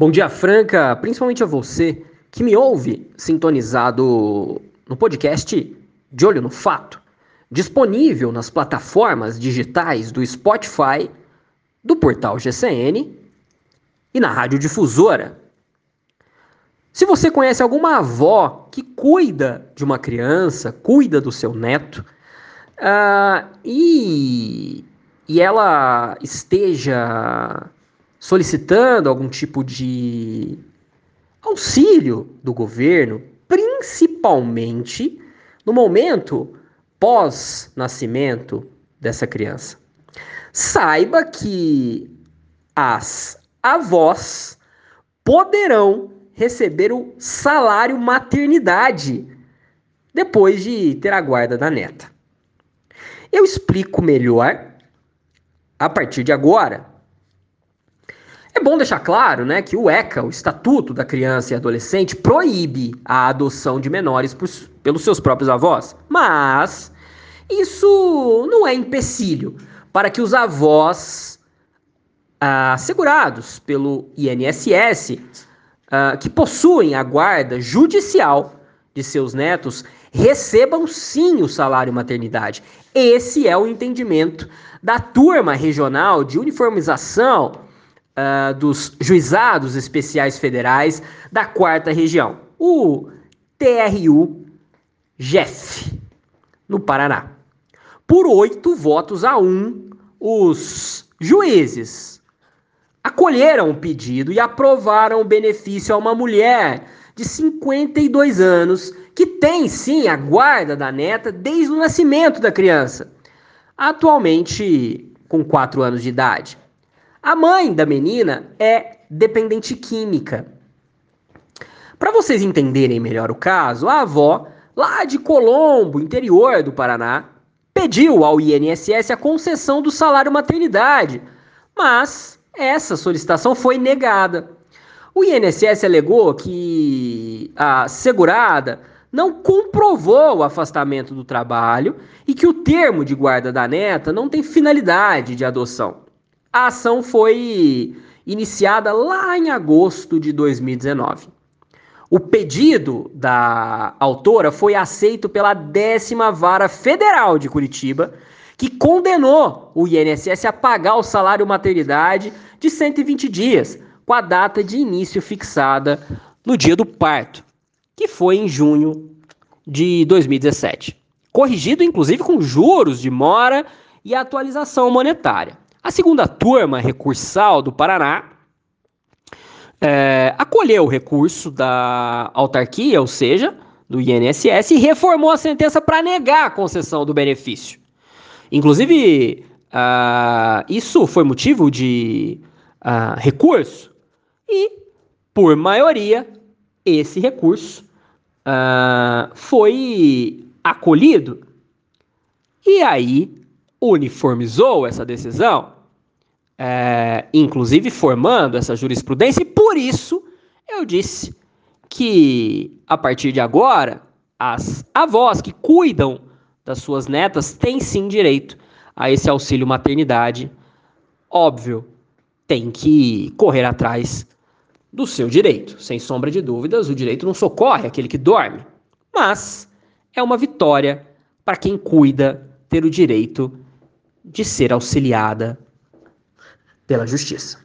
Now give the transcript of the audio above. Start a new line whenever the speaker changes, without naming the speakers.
Bom dia, Franca, principalmente a você que me ouve sintonizado no podcast De Olho no Fato, disponível nas plataformas digitais do Spotify, do portal GCN e na Rádio Difusora. Se você conhece alguma avó que cuida de uma criança, cuida do seu neto, uh, e, e ela esteja solicitando algum tipo de auxílio do governo, principalmente no momento pós-nascimento dessa criança. Saiba que as avós poderão receber o salário maternidade depois de ter a guarda da neta. Eu explico melhor a partir de agora. É bom deixar claro né, que o ECA, o Estatuto da Criança e Adolescente, proíbe a adoção de menores por, pelos seus próprios avós, mas isso não é empecilho para que os avós ah, assegurados pelo INSS, ah, que possuem a guarda judicial de seus netos, recebam sim o salário maternidade. Esse é o entendimento da turma regional de uniformização uh, dos juizados especiais federais da quarta região, o TRU GEF, no Paraná. Por oito votos a um, os juízes acolheram o pedido e aprovaram o benefício a uma mulher de 52 anos que tem sim a guarda da neta desde o nascimento da criança, atualmente com 4 anos de idade. A mãe da menina é dependente química. Para vocês entenderem melhor o caso, a avó, lá de Colombo, interior do Paraná, pediu ao INSS a concessão do salário maternidade, mas essa solicitação foi negada. O INSS alegou que a segurada não comprovou o afastamento do trabalho e que o termo de guarda da neta não tem finalidade de adoção. A ação foi iniciada lá em agosto de 2019. O pedido da autora foi aceito pela décima vara federal de Curitiba, que condenou o INSS a pagar o salário maternidade de 120 dias, com a data de início fixada no dia do parto que foi em junho de 2017. Corrigido, inclusive, com juros de mora e atualização monetária. A segunda turma recursal do Paraná é, acolheu o recurso da autarquia, ou seja, do INSS, e reformou a sentença para negar a concessão do benefício. Inclusive, isso foi motivo de recurso, e, por maioria, esse recurso foi acolhido e aí uniformizou essa decisão, uh, inclusive formando essa jurisprudência, e por isso eu disse que a partir de agora as avós que cuidam das suas netas têm sim direito a esse auxílio maternidade. Óbvio, tem que correr atrás do seu direito. Sem sombra de dúvidas, o direito não socorre aquele que dorme, mas é uma vitória para quem cuida ter o direito de ser auxiliada pela justiça.